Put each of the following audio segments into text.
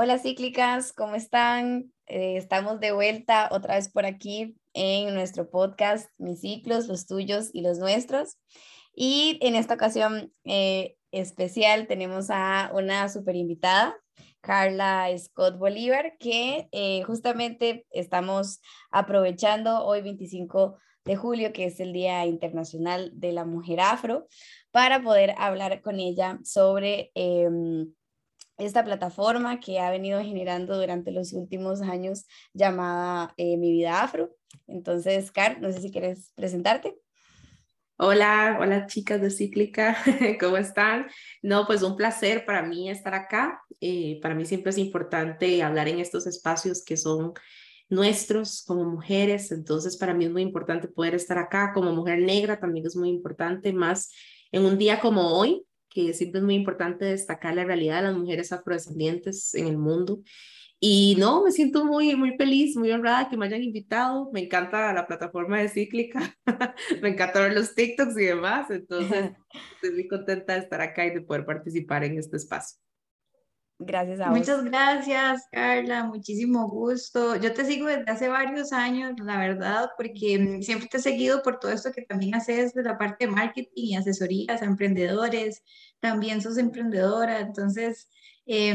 Hola cíclicas, ¿cómo están? Eh, estamos de vuelta otra vez por aquí en nuestro podcast, mis ciclos, los tuyos y los nuestros. Y en esta ocasión eh, especial tenemos a una super invitada, Carla Scott Bolívar, que eh, justamente estamos aprovechando hoy 25 de julio, que es el Día Internacional de la Mujer Afro, para poder hablar con ella sobre em, esta plataforma que ha venido generando durante los últimos años llamada eh, Mi Vida Afro. Entonces, Car, no sé si quieres presentarte. Hola, hola chicas de Cíclica, ¿cómo están? No, pues un placer para mí estar acá. Eh, para mí siempre es importante hablar en estos espacios que son nuestros como mujeres, entonces para mí es muy importante poder estar acá como mujer negra, también es muy importante, más en un día como hoy, que siempre es muy importante destacar la realidad de las mujeres afrodescendientes en el mundo. Y no, me siento muy, muy feliz, muy honrada que me hayan invitado. Me encanta la plataforma de Cíclica, me encanta ver los TikToks y demás. Entonces, estoy muy contenta de estar acá y de poder participar en este espacio. Gracias a Muchas gracias, Carla, muchísimo gusto. Yo te sigo desde hace varios años, la verdad, porque siempre te he seguido por todo esto que también haces de la parte de marketing y asesorías a emprendedores, también sos emprendedora, entonces eh,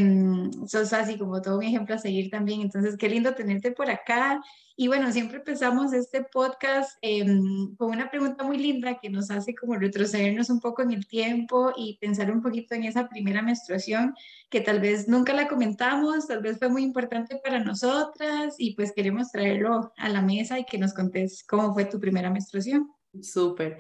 sos así como todo un ejemplo a seguir también. Entonces, qué lindo tenerte por acá. Y bueno, siempre empezamos este podcast em, con una pregunta muy linda que nos hace como retrocedernos un poco en el tiempo y pensar un poquito en esa primera menstruación que tal vez nunca la comentamos, tal vez fue muy importante para nosotras y pues queremos traerlo a la mesa y que nos contes cómo fue tu primera menstruación. Súper.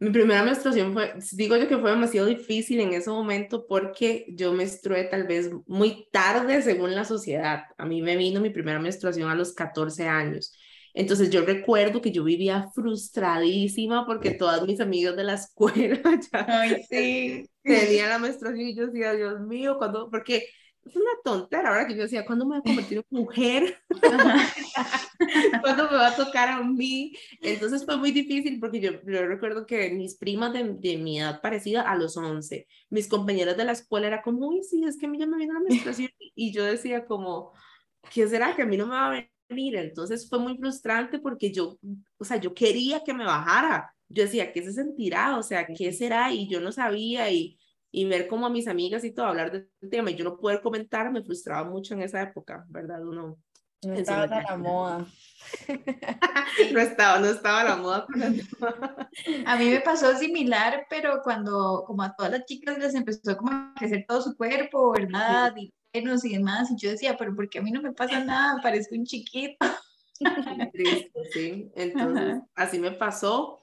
Mi primera menstruación fue, digo yo que fue demasiado difícil en ese momento porque yo menstrué tal vez muy tarde según la sociedad. A mí me vino mi primera menstruación a los 14 años. Entonces yo recuerdo que yo vivía frustradísima porque todas mis amigas de la escuela ya Ay, sí. tenían la menstruación y yo decía, Dios mío, cuando, porque es una tontera ahora que yo decía, ¿cuándo me voy a convertir en mujer? ¿Cuándo me va a tocar a mí? Entonces fue muy difícil porque yo, yo recuerdo que mis primas de, de, mi edad parecida a los 11, mis compañeras de la escuela era como, uy, sí, es que a mí ya me viene la menstruación y yo decía como, ¿qué será que a mí no me va a venir? Entonces fue muy frustrante porque yo, o sea, yo quería que me bajara. Yo decía, ¿qué se sentirá? O sea, ¿qué será? Y yo no sabía y y ver como a mis amigas y todo hablar del tema y yo no poder comentar me frustraba mucho en esa época, ¿verdad? Uno no estaba a la moda. no estaba, no estaba a la moda. a mí me pasó similar, pero cuando como a todas las chicas les empezó como a crecer todo su cuerpo, ¿verdad? Y senos y demás, y yo decía, pero ¿por qué a mí no me pasa nada? Parezco un chiquito. Triste, sí. Entonces, así me pasó.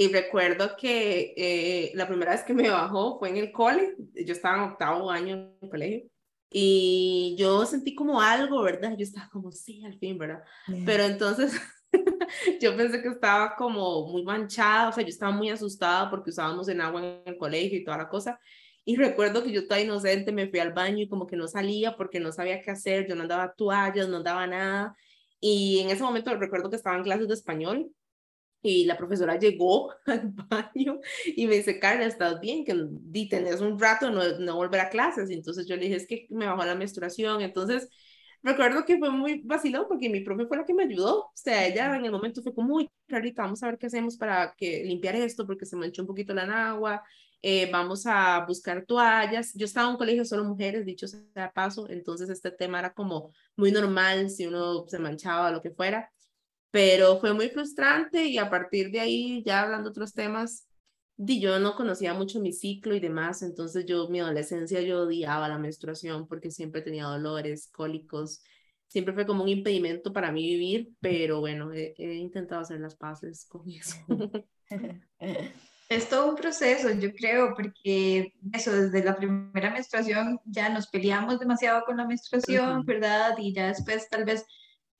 Y recuerdo que eh, la primera vez que me bajó fue en el cole, yo estaba en octavo año en el colegio, y yo sentí como algo, ¿verdad? Yo estaba como, sí, al fin, ¿verdad? Pero entonces yo pensé que estaba como muy manchada, o sea, yo estaba muy asustada porque usábamos en agua en el colegio y toda la cosa. Y recuerdo que yo estaba inocente, me fui al baño y como que no salía porque no sabía qué hacer, yo no andaba toallas, no andaba nada. Y en ese momento recuerdo que estaba en clases de español y la profesora llegó al baño y me dice, Carla, ¿estás bien? Que tenés un rato no, no volver a clases. Y entonces yo le dije, es que me bajó la menstruación. Entonces, recuerdo que fue muy vacilón porque mi profe fue la que me ayudó. O sea, ella en el momento fue como, uy, Carlita, vamos a ver qué hacemos para que limpiar esto porque se manchó un poquito la agua. Eh, vamos a buscar toallas. Yo estaba en un colegio solo mujeres, dicho sea paso, entonces este tema era como muy normal si uno se manchaba o lo que fuera pero fue muy frustrante y a partir de ahí, ya hablando otros temas, di, yo no conocía mucho mi ciclo y demás, entonces yo, mi adolescencia, yo odiaba la menstruación porque siempre tenía dolores, cólicos, siempre fue como un impedimento para mí vivir, pero bueno, he, he intentado hacer las paces con eso. Es todo un proceso, yo creo, porque eso, desde la primera menstruación ya nos peleamos demasiado con la menstruación, ¿verdad? Y ya después tal vez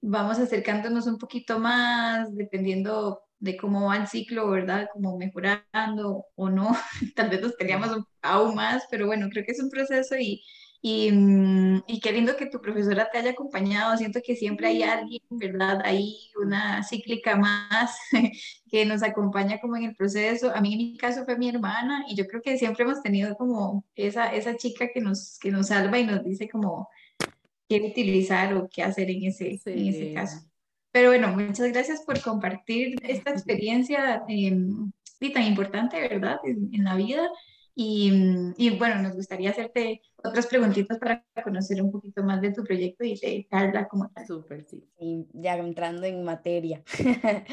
vamos acercándonos un poquito más, dependiendo de cómo va el ciclo, ¿verdad? Como mejorando o no, tal vez nos peleamos aún más, pero bueno, creo que es un proceso y, y, mm, y, qué lindo que tu profesora te haya acompañado, siento que siempre hay alguien, ¿verdad? Hay una cíclica más que nos acompaña como en el proceso. A mí en mi caso fue mi hermana y yo creo que siempre hemos tenido como esa, esa chica que nos, que nos salva y nos dice como qué utilizar o qué hacer en ese, en ese caso. Pero bueno, muchas gracias por compartir esta experiencia em, tan importante, ¿verdad?, en, en la vida. Y, y, bueno, nos gustaría hacerte otras preguntitas para conocer un poquito más de tu proyecto y de Carla como tal. Súper, sí. ya entrando en materia.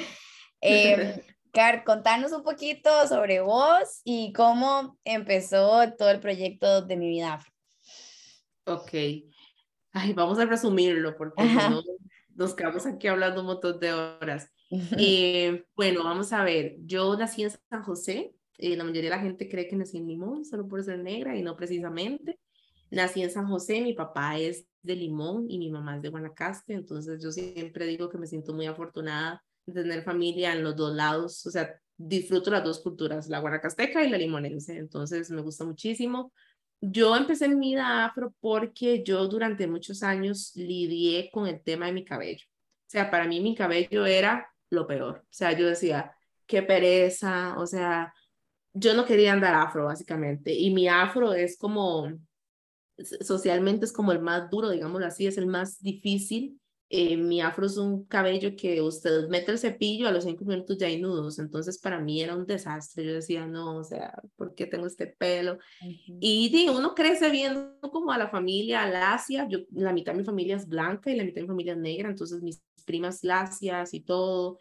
eh, Car, contanos un poquito sobre vos y cómo empezó todo el proyecto de Mi Vida. Ok. Ay, vamos a resumirlo porque no nos quedamos aquí hablando un montón de horas. Eh, bueno, vamos a ver. Yo nací en San José, eh, la mayoría de la gente cree que nací en Limón solo por ser negra y no precisamente. Nací en San José, mi papá es de Limón y mi mamá es de Guanacaste, entonces yo siempre digo que me siento muy afortunada de tener familia en los dos lados, o sea, disfruto las dos culturas, la guanacasteca y la limonense, entonces me gusta muchísimo. Yo empecé mi vida afro porque yo durante muchos años lidié con el tema de mi cabello. O sea, para mí mi cabello era lo peor. O sea, yo decía, qué pereza, o sea, yo no quería andar afro, básicamente. Y mi afro es como, socialmente es como el más duro, digámoslo así, es el más difícil. Eh, mi afro es un cabello que usted mete el cepillo, a los cinco minutos ya hay nudos, entonces para mí era un desastre, yo decía, no, o sea, ¿por qué tengo este pelo? Y digo, uno crece viendo como a la familia lacia, yo, la mitad de mi familia es blanca y la mitad de mi familia es negra, entonces mis primas lacias y todo,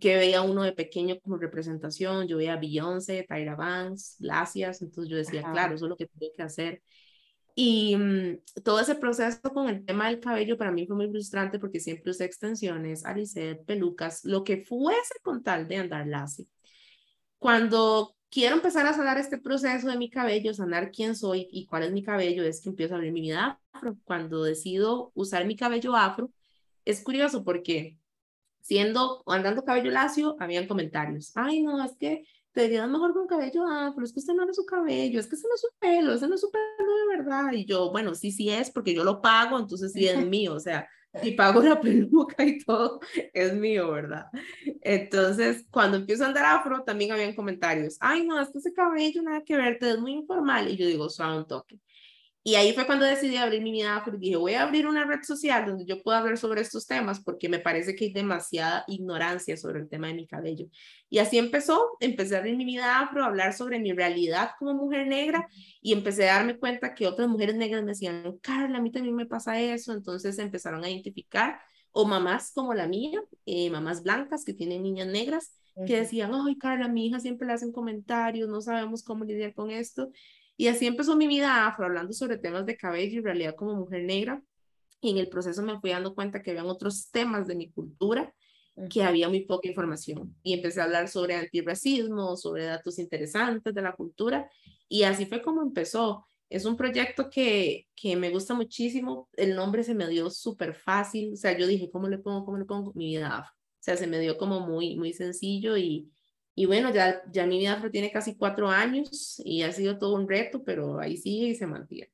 que veía uno de pequeño como representación, yo veía a Beyoncé, Tyra Banks, Lacias, entonces yo decía, claro, eso es lo que tengo que hacer. Y mm, todo ese proceso con el tema del cabello para mí fue muy frustrante porque siempre usé extensiones, alicet, pelucas, lo que fuese con tal de andar lacio. Cuando quiero empezar a sanar este proceso de mi cabello, sanar quién soy y cuál es mi cabello, es que empiezo a abrir mi vida afro. Cuando decido usar mi cabello afro, es curioso porque siendo o andando cabello lacio, habían comentarios. Ay, no, es que te verías mejor con cabello afro, es que usted no es su cabello, es que ese no es su pelo, ese no es su pelo de verdad. Y yo, bueno, sí, sí es, porque yo lo pago, entonces sí es mío, o sea, si pago la peluca y todo, es mío, ¿verdad? Entonces, cuando empiezo a andar afro, también habían comentarios. Ay, no, es que ese cabello nada que ver, te es muy informal. Y yo digo, suave un toque. Y ahí fue cuando decidí abrir mi vida afro dije, voy a abrir una red social donde yo pueda hablar sobre estos temas porque me parece que hay demasiada ignorancia sobre el tema de mi cabello. Y así empezó, empecé a abrir mi vida afro, a hablar sobre mi realidad como mujer negra y empecé a darme cuenta que otras mujeres negras me decían, Carla, a mí también me pasa eso. Entonces empezaron a identificar, o mamás como la mía, eh, mamás blancas que tienen niñas negras, que decían, ay, Carla, mi hija siempre le hacen comentarios, no sabemos cómo lidiar con esto. Y así empezó mi vida afro, hablando sobre temas de cabello y realidad como mujer negra. Y en el proceso me fui dando cuenta que habían otros temas de mi cultura que había muy poca información. Y empecé a hablar sobre antirracismo, sobre datos interesantes de la cultura. Y así fue como empezó. Es un proyecto que, que me gusta muchísimo. El nombre se me dio súper fácil. O sea, yo dije, ¿cómo le pongo? ¿Cómo le pongo? Mi vida afro. O sea, se me dio como muy, muy sencillo y, y bueno, ya, ya mi vida tiene casi cuatro años y ha sido todo un reto, pero ahí sigue y se mantiene.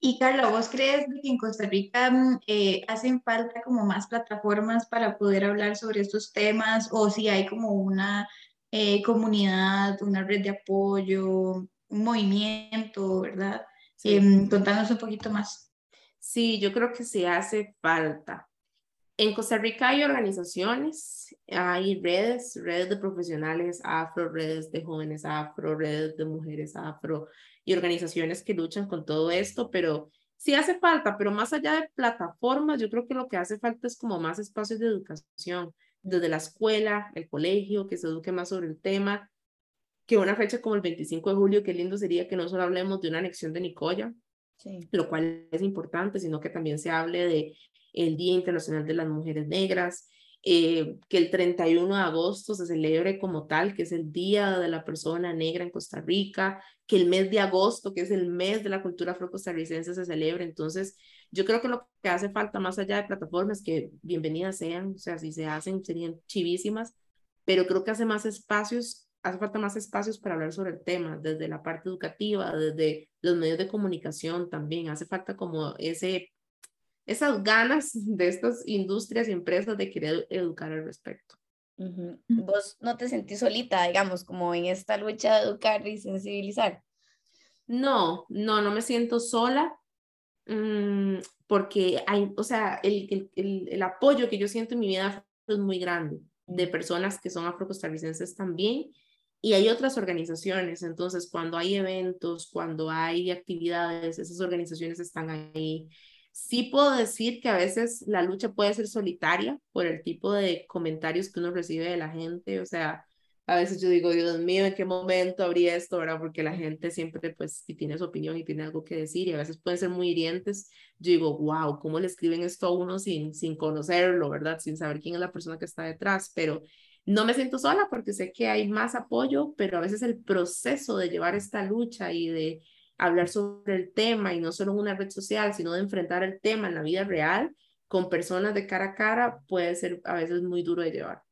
Y Carla, ¿vos crees que en Costa Rica mm, eh, hacen falta como más plataformas para poder hablar sobre estos temas o si hay como una eh, comunidad, una red de apoyo, un movimiento, ¿verdad? Em, contanos un poquito más. Sí, yo creo que se hace falta. En Costa Rica hay organizaciones, hay redes, redes de profesionales afro, redes de jóvenes afro, redes de mujeres afro y organizaciones que luchan con todo esto, pero sí hace falta, pero más allá de plataformas, yo creo que lo que hace falta es como más espacios de educación, desde la escuela, el colegio, que se eduque más sobre el tema, que una fecha como el 25 de julio, qué lindo sería que no solo hablemos de una anexión de Nicoya, sí. lo cual es importante, sino que también se hable de el Día Internacional de las Mujeres Negras, eh, que el 31 de agosto se celebre como tal, que es el Día de la Persona Negra en Costa Rica, que el mes de agosto, que es el mes de la cultura afrocostarricense, se celebre. Entonces, yo creo que lo que hace falta más allá de plataformas, que bienvenidas sean, o sea, si se hacen, serían chivísimas, pero creo que hace más espacios, hace falta más espacios para hablar sobre el tema, desde la parte educativa, desde los medios de comunicación también, hace falta como ese esas ganas de estas industrias y empresas de querer educar al respecto. ¿Vos no te sentís solita, digamos, como en esta lucha de educar y sensibilizar? No, no, no me siento sola. Mm, porque hay, o sea, el, el, el, el, apoyo que yo siento en mi vida es muy grande de personas que son afrocostarricenses también y hay otras organizaciones, entonces cuando hay eventos, cuando hay actividades, esas organizaciones están ahí. Sí puedo decir que a veces la lucha puede ser solitaria por el tipo de comentarios que uno recibe de la gente, o sea, a veces yo digo, Dios mío, ¿en qué momento habría esto, verdad? Porque la gente siempre, pues, si tiene su opinión y tiene algo que decir, y a veces pueden ser muy hirientes, yo digo, wow, ¿cómo le escriben esto a uno sin, sin conocerlo, verdad? Sin saber quién es la persona que está detrás, pero no me siento sola porque sé que hay más apoyo, pero a veces el proceso de llevar esta lucha y de hablar sobre el tema, y no solo en una red social, sino de enfrentar el tema en la vida real, con personas de cara a cara, puede ser a veces muy duro de llevar.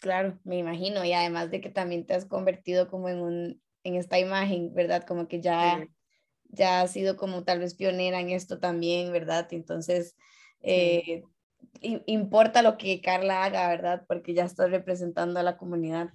Claro, me imagino, y además de que también te has convertido como en un, en esta imagen, ¿verdad? Como que ya, ya has sido como tal vez pionera en esto también, ¿verdad? Entonces, eh, importa lo que Carla haga, ¿verdad? Porque ya estás representando a la comunidad.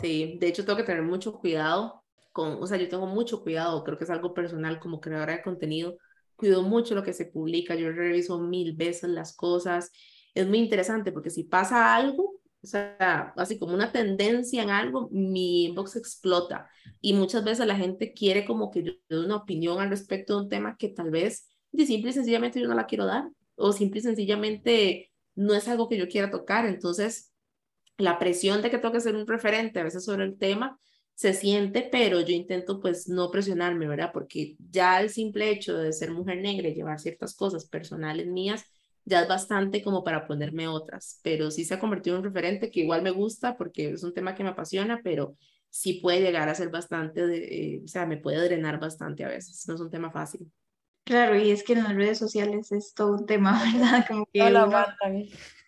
Sí, de hecho tengo que tener mucho cuidado con, o sea, yo tengo mucho cuidado, creo que es algo personal como creadora de contenido, cuido mucho lo que se publica, yo reviso mil veces las cosas, es muy interesante porque si pasa algo, o sea, así como una tendencia en algo, mi inbox explota. Y muchas veces la gente quiere como que yo dé una opinión al respecto de un tema que tal vez, de simple y sencillamente yo no la quiero dar. O simple y sencillamente no es algo que yo quiera tocar. Entonces, la presión de que tengo que ser un referente a veces sobre el tema se siente, pero yo intento pues no presionarme, ¿verdad? Porque ya el simple hecho de ser mujer negra y llevar ciertas cosas personales mías, ya es bastante como para ponerme otras, pero sí se ha convertido en un referente que igual me gusta porque es un tema que me apasiona, pero sí puede llegar a ser bastante, de, eh, o sea, me puede drenar bastante a veces, no es un tema fácil. Claro, y es que en las redes sociales es todo un tema, ¿verdad? Como que uno, uno,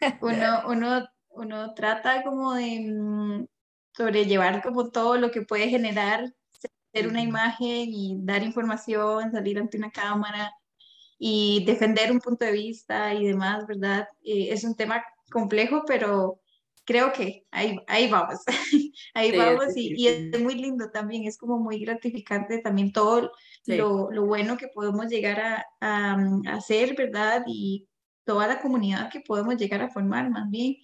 uno, uno, trata como de mm, sobrellevar como todo lo que puede generar ser una imagen y dar información, salir ante una cámara, y defender un punto de vista y demás, ¿verdad? Eh, es un tema complejo, pero creo que ahí, ahí vamos, ahí vamos y, y, es muy lindo también, es como muy gratificante también todo lo, lo, bueno que podemos llegar a, a, a, hacer, ¿verdad? Y toda la comunidad que podemos llegar a formar más bien.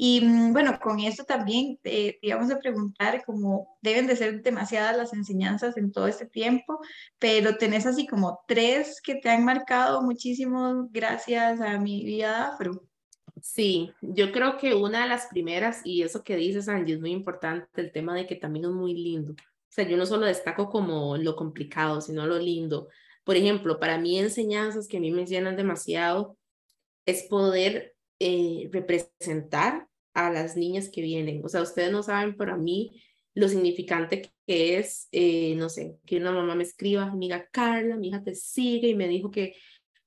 Y mm, bueno, con esto también eh, te íbamos a preguntar cómo deben de ser demasiadas las enseñanzas en todo este tiempo, pero tenés así como tres que te han marcado muchísimo gracias a mi vida afro. Sí, yo creo que una de las primeras, y eso que dices, Angie, es muy importante, el tema de que también es muy lindo. O sea, yo no solo destaco como lo complicado, sino lo lindo. Por ejemplo, para mí enseñanzas que a mí me llenan demasiado es poder eh, representar a las niñas que vienen. O sea, ustedes no saben para mí lo significante que es, eh, no sé, que una mamá me escriba, amiga Carla, mi hija te sigue y me dijo que,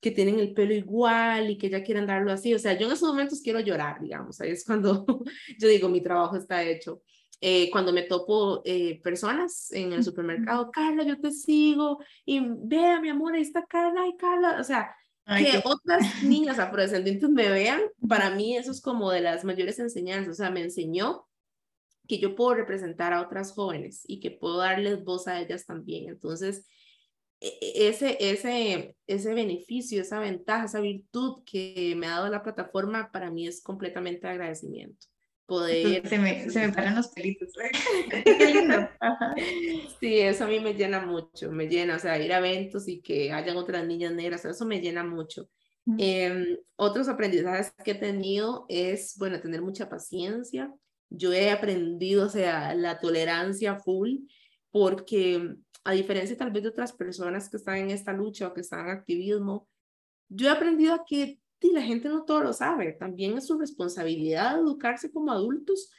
que tienen el pelo igual y que ya quieren darlo así. O sea, yo en esos momentos quiero llorar, digamos. Ahí es cuando yo digo, mi trabajo está hecho. Eh, cuando me topo eh, personas en el supermercado, Carla, yo te sigo y vea, mi amor, ahí está Carla, y Carla, o sea, que otras niñas afrodescendientes me vean, para mí eso es como de las mayores enseñanzas, o sea, me enseñó que yo puedo representar a otras jóvenes y que puedo darles voz a ellas también. Entonces, e, e, ese, ese, ese beneficio, esa ventaja, esa virtud que me ha dado la plataforma, para mí es completamente agradecimiento poder... Se me, se me paran los pelitos. Qué lindo. Sí, eso a mí me llena mucho, me llena, o sea, ir a eventos y que hayan otras niñas negras, eso me llena mucho. Eh, otros aprendizajes que he tenido es, bueno, tener mucha paciencia. Yo he aprendido, o sea, la tolerancia full, porque a diferencia tal vez de otras personas que están en esta lucha o que están en activismo, yo he aprendido a que y la gente no todo lo sabe, también es su responsabilidad educarse como adultos,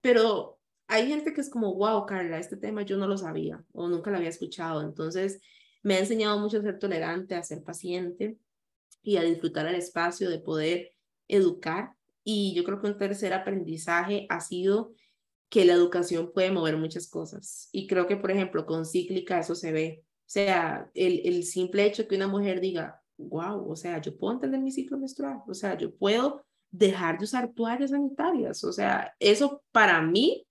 pero hay gente que es como, wow, Carla, este tema yo no lo sabía o nunca lo había escuchado, entonces me ha enseñado mucho a ser tolerante, a ser paciente y a disfrutar el espacio de poder educar. Y yo creo que un tercer aprendizaje ha sido que la educación puede mover muchas cosas. Y creo que, por ejemplo, con cíclica eso se ve. O sea, el, el simple hecho que una mujer diga, wow, o sea, yo puedo entender mi ciclo menstrual, o sea, yo puedo dejar de usar toallas sanitarias, o sea, eso para mí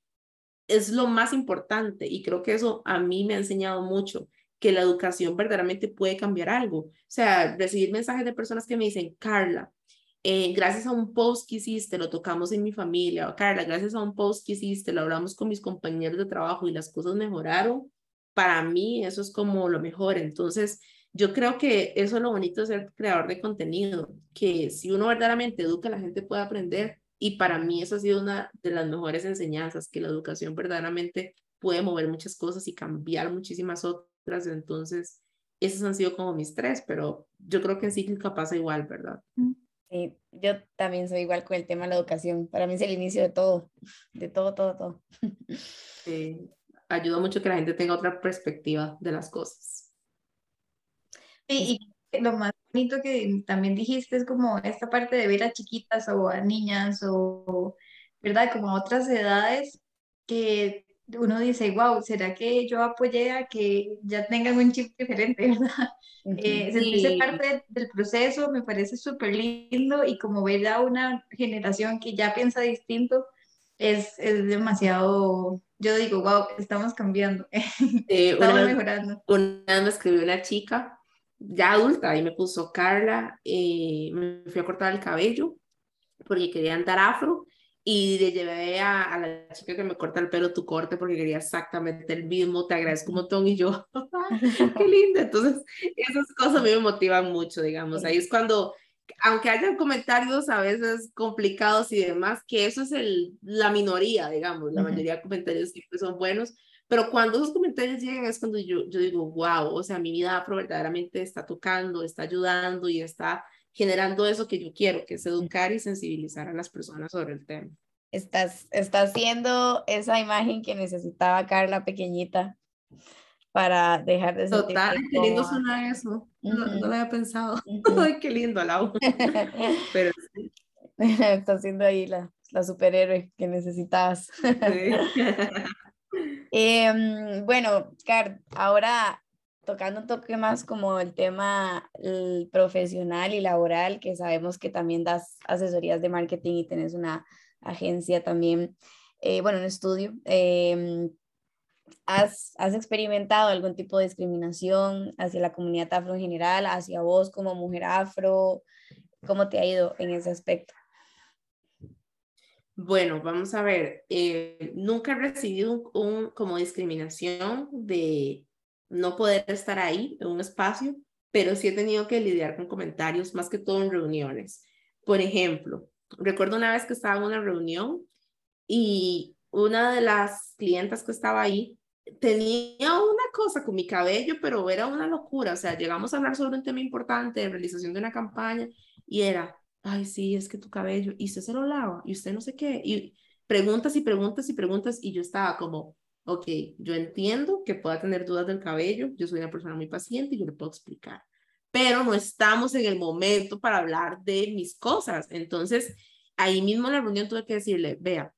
es lo más importante y creo que eso a mí me ha enseñado mucho, que la educación verdaderamente puede cambiar algo. O sea, recibir mensajes de personas que me dicen, Carla, eh, gracias a un post que hiciste, lo tocamos en mi familia, o Carla, gracias a un post que hiciste, lo hablamos con mis compañeros de trabajo y las cosas mejoraron, para mí eso es como lo mejor. Entonces, yo creo que eso es lo bonito de ser creador de contenido, que si uno verdaderamente educa, la gente puede aprender. Y para mí eso ha sido una de las mejores enseñanzas, que la educación verdaderamente puede mover muchas cosas y cambiar muchísimas otras. Entonces, esos han sido como mis tres, pero yo creo que en cíclica pasa igual, ¿verdad? Sí, yo también soy igual con el tema de la educación. Para mí es el inicio de todo, de todo, todo, todo. Sí, ayuda mucho que la gente tenga otra perspectiva de las cosas. Sí, y lo más bonito que también dijiste es como esta parte de ver a chiquitas o a niñas o, ¿verdad? Como a otras edades que uno dice, wow, ¿será que yo apoyé a que ya tengan un chip diferente, verdad? Eh, sentirse parte del proceso me parece súper lindo y como ver a una generación que ya piensa distinto es, es demasiado, yo digo, wow, estamos cambiando, estamos mejorando. Una vez me escribió una chica ya adulta y me puso Carla, eh, me fui a cortar el cabello porque quería andar afro y le llevé a, a, la chica que me corta el pelo tu corte porque quería exactamente el mismo, te agradezco un montón y yo, qué lindo. Entonces, esas cosas a mí me motivan mucho, digamos. Ahí es cuando, aunque haya comentarios a veces complicados y demás, que eso es el, la minoría, digamos, la mayoría de comentarios siempre son buenos, pero cuando esos comentarios llegan es cuando yo, yo digo, wow, o sea, mi vida afro verdaderamente está tocando, está ayudando y está generando eso que yo quiero, que es educar y sensibilizar a las personas sobre el tema. Estás, estás haciendo esa imagen que necesitaba Carla pequeñita para dejar de sentir Total, qué lindo suena eso. no, lo había pensado. Ay, qué lindo, Lau. Pero sí. Está haciendo ahí la, la superhéroe que necesitabas. Sí. Eh, bueno, Car, ahora tocando un toque más como el tema profesional y laboral, que sabemos que también das asesorías de marketing y tenés una agencia también, eh, bueno, un estudio. Eh, ¿has, ¿Has experimentado algún tipo de discriminación hacia la comunidad afro en general, hacia vos como mujer afro? ¿Cómo te ha ido en ese aspecto? Bueno, vamos a ver, eh, nunca he recibido un, como discriminación de no poder estar ahí en un espacio, pero sí he tenido que lidiar con comentarios, más que todo en reuniones. Por ejemplo, recuerdo una vez que estaba en una reunión y una de las clientas que estaba ahí tenía una cosa con mi cabello, pero era una locura. O sea, llegamos a hablar sobre un tema importante realización de una campaña y era, ay, sí, es que tu cabello, y usted se lo lava, y usted no sé qué, y preguntas y preguntas y preguntas, y yo estaba como, ok, yo entiendo que pueda tener dudas del cabello, yo soy una persona muy paciente y yo le puedo explicar, pero no estamos en el momento para hablar de mis cosas. Entonces, ahí mismo en la reunión tuve que decirle, vea,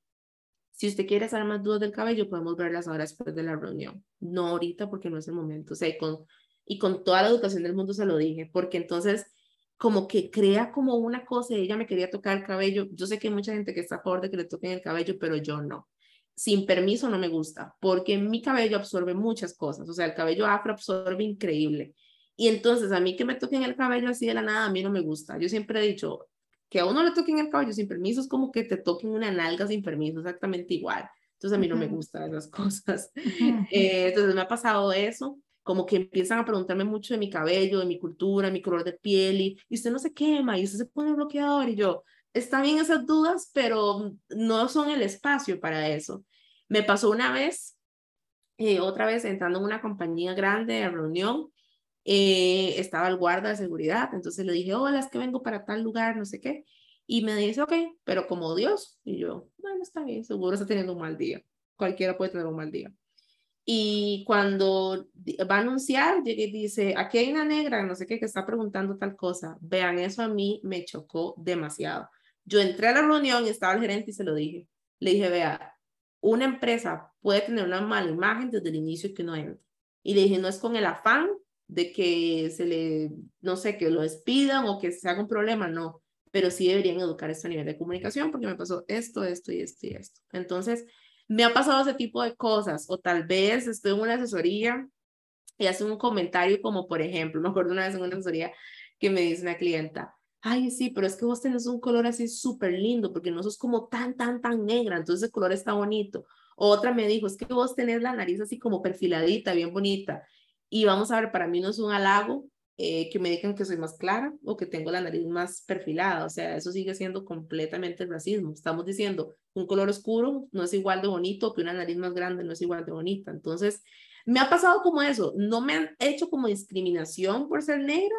si usted quiere saber más dudas del cabello, podemos verlas ahora después de la reunión, no ahorita porque no es el momento, o sea, y con, y con toda la educación del mundo se lo dije, porque entonces como que crea como una cosa, ella me quería tocar el cabello, yo sé que hay mucha gente que está a favor de que le toquen el cabello, pero yo no. Sin permiso no me gusta, porque mi cabello absorbe muchas cosas, o sea, el cabello afro absorbe increíble. Y entonces a mí que me toquen el cabello así de la nada, a mí no me gusta. Yo siempre he dicho que a uno le toquen el cabello sin permiso es como que te toquen una nalga sin permiso, exactamente igual. Entonces a mí no me gustan esas cosas. Eh, entonces me ha pasado eso como que empiezan a preguntarme mucho de mi cabello, de mi cultura, de mi color de piel, y, usted no se quema, y usted se pone bloqueador, y yo, está bien esas dudas, pero no son el espacio para eso. Me pasó una vez, eh, otra vez entrando en una compañía grande de reunión, eh, estaba el guarda de seguridad, entonces le dije, hola, es que vengo para tal lugar, no sé qué, y me dice, ok, pero como Dios, y yo, bueno, está bien, seguro está teniendo un mal día, cualquiera puede tener un mal día. Y cuando va a anunciar, llega y dice, aquí hay una negra, no sé qué, que está preguntando tal cosa. Vean, eso a mí me chocó demasiado. Yo entré a la reunión y estaba el gerente y se lo dije. Le dije, vea, una empresa puede tener una mala imagen desde el inicio que no entra. Y le dije, no es con el afán de que se le, no sé, que lo despidan o que se haga un problema, no. Pero sí deberían educar esto a nivel de comunicación porque me pasó esto, esto y esto y esto. Entonces, me ha pasado ese tipo de cosas o tal vez estoy en una asesoría y hace un comentario como, por ejemplo, me acuerdo una vez en una asesoría que me dice una clienta, ay, sí, pero es que vos tenés un color así súper lindo, porque no sos como tan, tan, tan negra, entonces el color está bonito. Otra me dijo, es que vos tenés la nariz así como perfiladita, bien bonita. Y vamos a ver, para mí no es un halago eh, que me digan que soy más clara o que tengo la nariz más perfilada. O sea, eso sigue siendo completamente racismo. Estamos diciendo, un color oscuro no es igual de bonito que una nariz más grande no es igual de bonita. Entonces, me ha pasado como eso. No me han hecho como discriminación por ser negra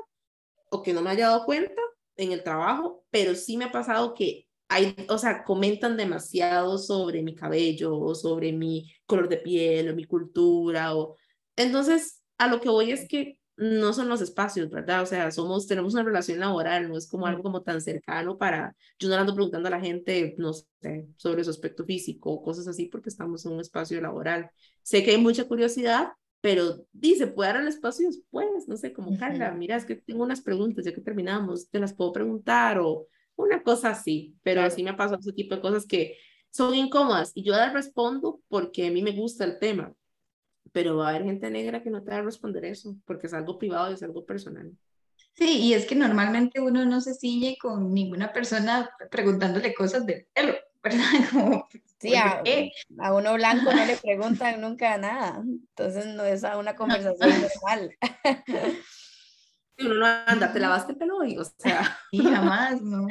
o que no me haya dado cuenta en el trabajo, pero sí me ha pasado que hay, o sea, comentan demasiado sobre mi cabello o sobre mi color de piel o mi cultura o entonces a lo que voy es que no son los espacios, ¿verdad? O sea, somos, tenemos una relación laboral, no es como algo como tan cercano para, yo no ando preguntando a la gente, no sé, sobre su aspecto físico o cosas así porque estamos en un espacio laboral. Sé que hay mucha curiosidad, pero dice, ¿puede dar el espacio después? No sé, como Carla, mira, es que tengo unas preguntas, ya que terminamos, te las puedo preguntar o una cosa así, pero así me ha pasado ese tipo de cosas que son incómodas y yo las respondo porque a mí me gusta el tema, pero va a haber gente negra que no te va a responder eso porque es algo privado y es algo personal. Sí, y es que normalmente uno no se ciñe con ninguna persona preguntándole cosas del pelo, ¿verdad? Como, sí, a, a, uno blanco no le preguntan nunca nada, entonces no es a una conversación normal. uno no anda, te lavaste el pelo hoy, o sea. Y jamás, ¿no?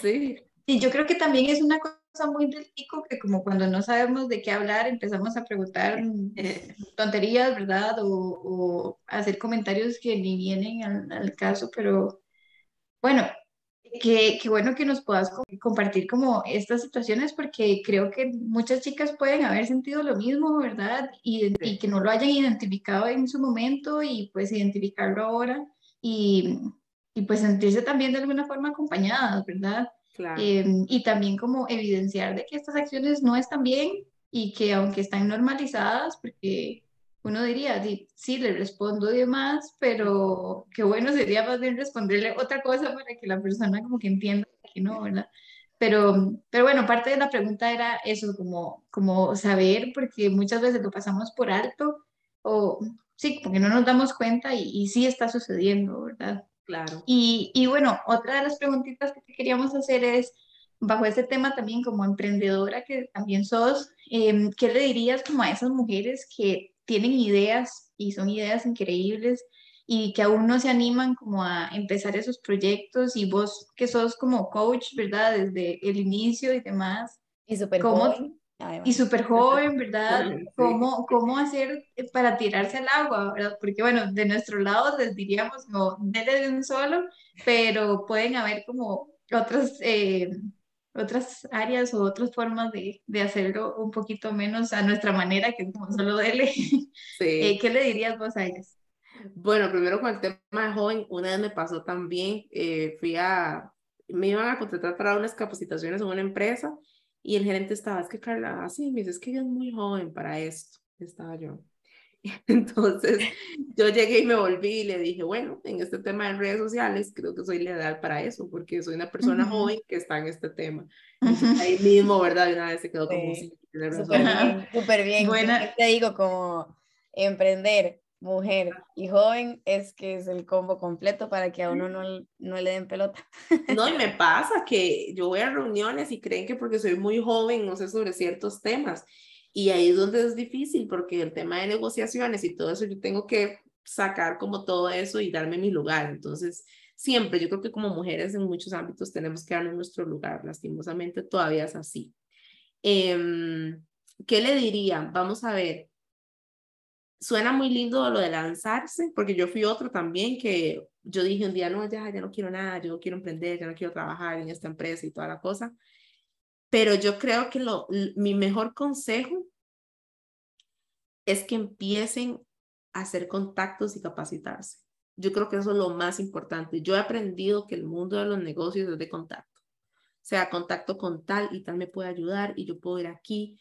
Sí. Y yo creo que también es una cosa muy pico que como cuando no sabemos de qué hablar empezamos a preguntar eh, tonterías, ¿verdad? O, o, hacer comentarios que ni vienen al, al caso, pero bueno, qué bueno que nos puedas compartir como estas situaciones porque creo que muchas chicas pueden haber sentido lo mismo, ¿verdad? Y, y que no lo hayan identificado en su momento y pues identificarlo ahora y, y pues sentirse también de alguna forma acompañadas, ¿verdad? Claro. Em, y también como evidenciar de que estas acciones no están bien y que aunque están normalizadas, porque uno diría, sí, le respondo y demás, pero qué bueno sería más bien responderle otra cosa para que la persona como que entienda que no, ¿verdad? Pero, pero bueno, parte de la pregunta era eso, como, como saber, porque muchas veces lo pasamos por alto o sí, porque no nos damos cuenta y, y sí está sucediendo, ¿verdad? Claro. Y, y, bueno, otra de las preguntitas que te queríamos hacer es, bajo este tema también como emprendedora que también sos, eh, ¿qué le dirías como a esas mujeres que tienen ideas y son ideas increíbles y que aún no se animan como a empezar esos proyectos y vos que sos como coach, ¿verdad? Desde el inicio y demás. Y súper joven. Y súper joven, ¿verdad? ¿Cómo, ¿Cómo hacer para tirarse al agua, ¿verdad? Porque bueno, de nuestro lado les diríamos, no, dele de un solo, pero pueden haber como otras, eh, otras áreas o otras formas de, de, hacerlo un poquito menos a nuestra manera, que es como solo dele. Sí. Eh, ¿Qué le dirías vos a ellas? Bueno, primero con el tema de joven, una vez me pasó también, eh, fui a, me iban a contratar para unas capacitaciones en una empresa y el gerente estaba, es que Carla, así, me dice, es que ella es muy joven para esto, estaba yo. Entonces, yo llegué y me volví y le dije, bueno, en este tema de redes sociales, creo que soy la ideal para eso, porque soy una persona joven que está en este tema. ahí mismo, ¿verdad? una vez se quedó como, sí, súper bien, súper bien. Buena. Te digo, como emprender, mujer y joven es que es el combo completo para que a uno no, no le den pelota. No, y me pasa que yo voy a reuniones y creen que porque soy muy joven no sé sobre ciertos temas y ahí es donde es difícil, porque el tema de negociaciones y todo eso, yo tengo que sacar como todo eso y darme mi lugar. Entonces, siempre, yo creo que como mujeres en muchos ámbitos tenemos que darnos nuestro lugar. Lastimosamente todavía es así. Eh, ¿Qué le diría? Vamos a ver. Suena muy lindo lo de lanzarse, porque yo fui otro también que yo dije un día, no, ya, ya no quiero nada, yo quiero emprender, ya no quiero trabajar en esta empresa y toda la cosa. Pero yo creo que lo, mi mejor consejo es que empiecen a hacer contactos y capacitarse. Yo creo que eso es lo más importante. Yo he aprendido que el mundo de los negocios es de contacto. O sea, contacto con tal y tal me puede ayudar y yo puedo ir aquí.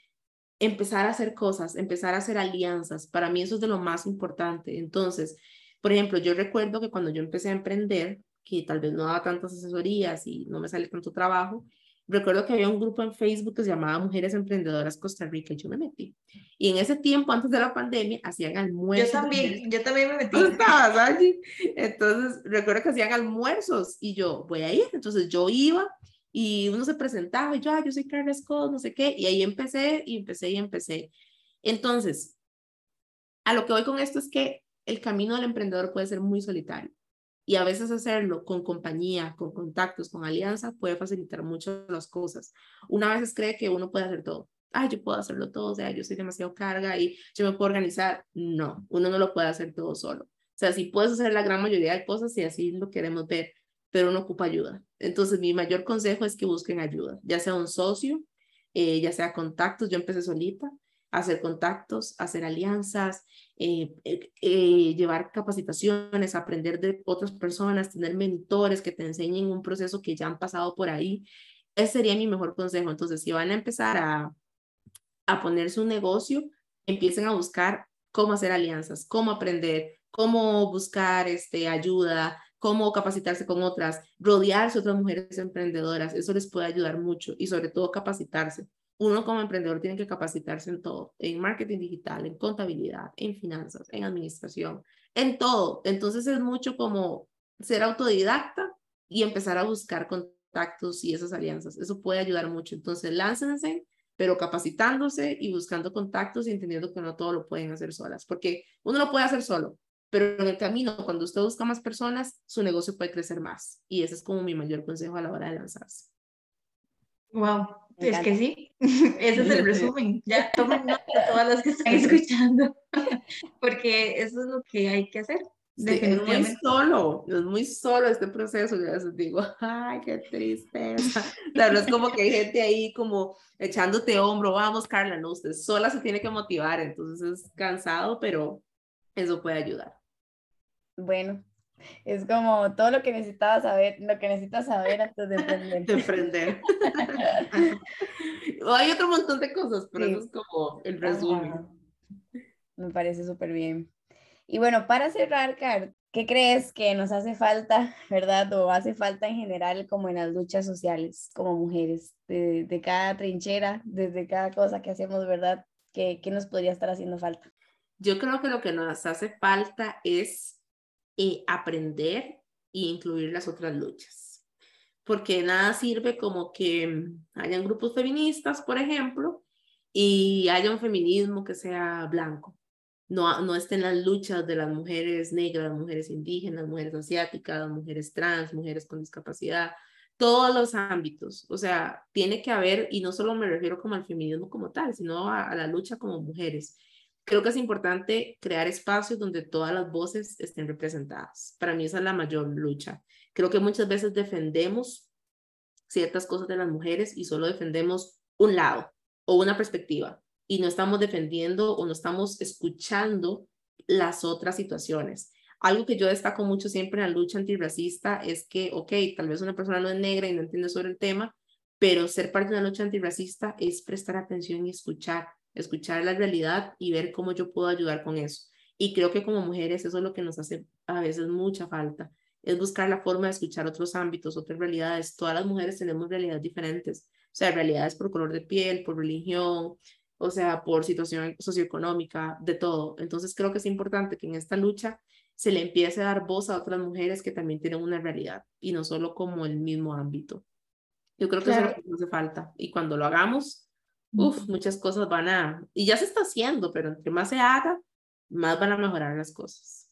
Empezar a hacer cosas, empezar a hacer alianzas. Para mí eso es de lo más importante. Entonces, por ejemplo, yo recuerdo que cuando yo empecé a emprender, que tal vez no daba tantas asesorías y no me sale tanto trabajo, recuerdo que había un grupo en Facebook que se llamaba Mujeres Emprendedoras Costa Rica y yo me metí. Y en ese tiempo, antes de la pandemia, hacían almuerzos. Yo también, yo también me metí. estabas allí? Entonces, recuerdo que hacían almuerzos y yo, voy a ir. Entonces, yo iba y uno se presentaba y yo, ah, yo soy Carla Scott, no sé qué. Y ahí empecé y empecé y empecé. Entonces, a lo que voy con esto es que el camino del emprendedor puede ser muy solitario. Y a veces hacerlo con compañía, con contactos, con alianza, puede facilitar mucho las cosas. Una vez cree que uno puede hacer todo. Ay, yo puedo hacerlo todo, o sea, yo soy demasiado carga y yo me puedo organizar. No, uno no lo puede hacer todo solo. O sea, sí puedes hacer la gran mayoría de cosas y así lo queremos ver, pero uno ocupa ayuda. Entonces, mi mayor consejo es que busquen ayuda, ya sea un socio, eh, ya sea contactos. Yo empecé solita, hacer contactos, hacer alianzas, eh, eh, llevar capacitaciones, aprender de otras personas, tener mentores que te enseñen un proceso que ya han pasado por ahí. Ese sería mi mejor consejo. Entonces, si van a empezar a, a ponerse un negocio, empiecen a buscar cómo hacer alianzas, cómo aprender, cómo buscar este, ayuda, cómo capacitarse con otras, rodearse de otras mujeres emprendedoras. Eso les puede ayudar mucho y sobre todo capacitarse uno como emprendedor tiene que capacitarse en todo, en marketing digital, en contabilidad, en finanzas, en administración, en todo. Entonces es mucho como ser autodidacta y empezar a buscar contactos y esas alianzas. Eso puede ayudar mucho. Entonces láncense, pero capacitándose y buscando contactos y entendiendo que no todo lo pueden hacer solas, porque uno lo puede hacer solo, pero en el camino, cuando usted busca más personas, su negocio puede crecer más. Y ese es como mi mayor consejo a la hora de lanzarse. Wow, es que sí, ese es el resumen. Ya tomen nota todas las que están escuchando, porque eso es lo que hay que hacer. es muy solo, es muy solo este proceso, ya les digo, ay, qué tristeza. La verdad es como que hay gente ahí como echándote hombro, vamos Carla, no, usted sola se tiene que motivar, entonces es cansado, pero eso puede ayudar. Bueno, es como todo lo que necesitaba saber, lo que necesitas saber antes de emprender. De emprender. Hay otro montón de cosas, pero eso es como el resumen. Me parece súper bien. Y bueno, para cerrar, Car, ¿qué crees que nos hace falta, verdad? O hace falta en general como en las luchas sociales, como mujeres, de, de cada trinchera, desde cada cosa que hacemos, ¿verdad? ¿Qué, ¿Qué nos podría estar haciendo falta? Yo creo que lo que nos hace falta es eh, aprender e incluir las otras luchas. Porque nada sirve como que mm, hayan grupos feministas, por ejemplo, y haya un feminismo que sea blanco. No, no estén las luchas de las mujeres negras, las mujeres indígenas, mujeres asiáticas, las mujeres trans, mujeres con discapacidad, todos los ámbitos. O sea, tiene que haber, y no solo me refiero como al feminismo como tal, sino a la lucha como mujeres creo que es importante crear espacios donde todas las voces estén representadas. Para mí esa es la mayor lucha. Creo que muchas veces defendemos ciertas cosas de las mujeres y solo defendemos un lado o una perspectiva y no estamos defendiendo o no estamos escuchando las otras situaciones. Algo que yo destaco mucho siempre en la lucha antirracista es que, ok, tal vez una persona no es negra y no entiende sobre el tema, pero ser parte de una lucha antirracista es prestar atención y escuchar escuchar la realidad y ver cómo yo puedo ayudar con eso. Y creo que como mujeres eso es lo que nos hace a veces mucha falta, es buscar la forma de escuchar otros ámbitos, otras realidades. Todas las mujeres tenemos realidades diferentes, o sea, realidades por color de piel, por religión, o sea, por situación socioeconómica, de todo. Entonces creo que es importante que en esta lucha se le empiece a dar voz a otras mujeres que también tienen una realidad y no solo como el mismo ámbito. Yo creo que eso es lo que nos hace falta. Y cuando lo hagamos, uf, muchas cosas van a, y ya se está haciendo, pero entre más se haga, más van a mejorar las cosas.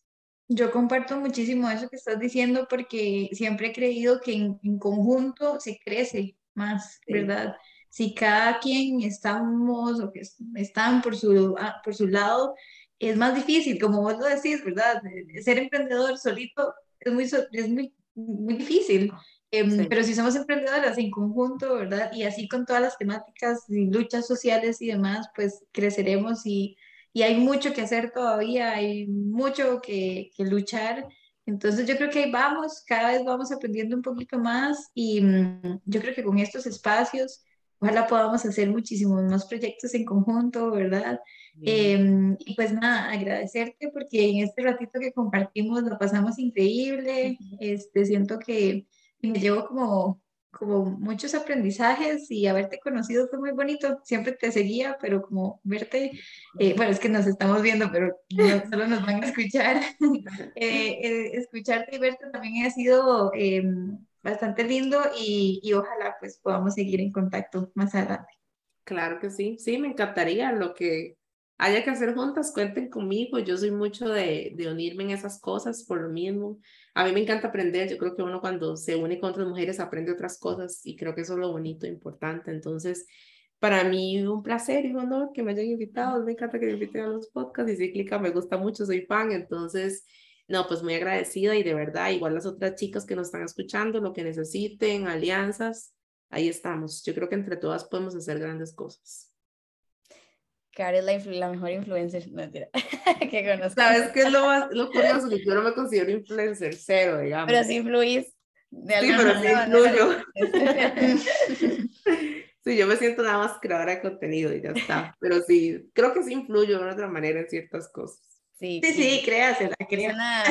Yo comparto muchísimo eso que estás diciendo porque siempre he creído que en, en conjunto se crece más, ¿verdad? Si cada quien estamos o que están por su, ah, por su lado, es más difícil, como vos lo decís, ¿verdad? Ser emprendedor solito es muy, es muy, muy difícil. Em, pero si somos emprendedoras en conjunto, ¿verdad? Y así con todas las temáticas y luchas sociales y demás, pues creceremos y, y hay mucho que hacer todavía, hay mucho que, que, luchar. Entonces yo creo que ahí vamos, cada vez vamos aprendiendo un poquito más y mm, yo creo que con estos espacios, ojalá podamos hacer muchísimos más proyectos en conjunto, ¿verdad? Em, y pues nada, agradecerte porque en este ratito que compartimos lo pasamos increíble, este, siento que me llevo como como muchos aprendizajes y haberte conocido fue muy bonito. Siempre te seguía, pero como verte, eh, bueno, es que nos estamos viendo, pero no solo nos van a escuchar. Eh, eh, escucharte y verte también ha sido em, bastante lindo y, y ojalá pues podamos seguir en contacto más adelante. Claro que sí, sí, me encantaría lo que haya que hacer juntas, cuenten conmigo. Yo soy mucho de, de, unirme en esas cosas por lo mismo. A mí me encanta aprender. Yo creo que uno cuando se une con otras mujeres aprende otras cosas y creo que eso es lo bonito, importante. Entonces, para mí un placer y un honor que me hayan invitado. Me encanta que me inviten a los podcasts y Cíclica me gusta mucho, soy fan. Entonces, no, pues muy agradecida y de verdad, igual las otras chicas que nos están escuchando, lo que necesiten, alianzas, ahí estamos. Yo creo que entre todas podemos hacer grandes cosas. Cara es la, la, mejor influencer, no que conozco. ¿Sabes qué es lo más lo curioso? Que yo no me considero influencer, cero, digamos. Pero sí influís. De sí, pero sí influyo. sí, yo me siento nada más creadora de contenido y ya está. Pero sí, creo que sí influyo de otra manera en ciertas cosas. Sí, sí, sí créasela, Es una,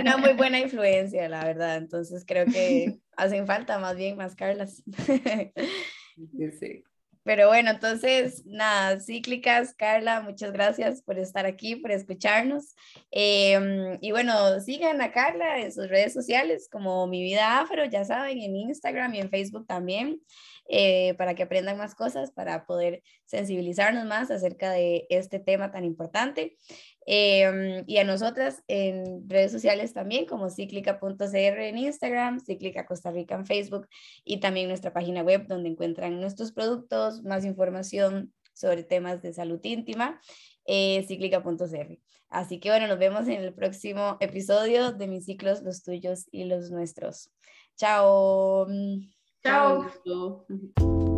una, muy buena influencia, la verdad. Entonces creo que hacen falta más bien más Carlas. Sí, sí. Pero bueno, entonces, nada, cíclicas, Carla, muchas gracias por estar aquí, por escucharnos. Em, y bueno, sigan a Carla en sus redes sociales como Mi Vida Afro, ya saben, en Instagram y en Facebook también, eh, para que aprendan más cosas, para poder sensibilizarnos más acerca de este tema tan importante. Em, y a nosotras en redes sociales también, como cíclica.cr en Instagram, Cíclica Costa Rica en Facebook y también nuestra página web donde encuentran nuestros productos, más información sobre temas de salud íntima, eh, cíclica.cr. Así que bueno, nos vemos en el próximo episodio de mis ciclos, los tuyos y los nuestros. Chao. Chao. Chao.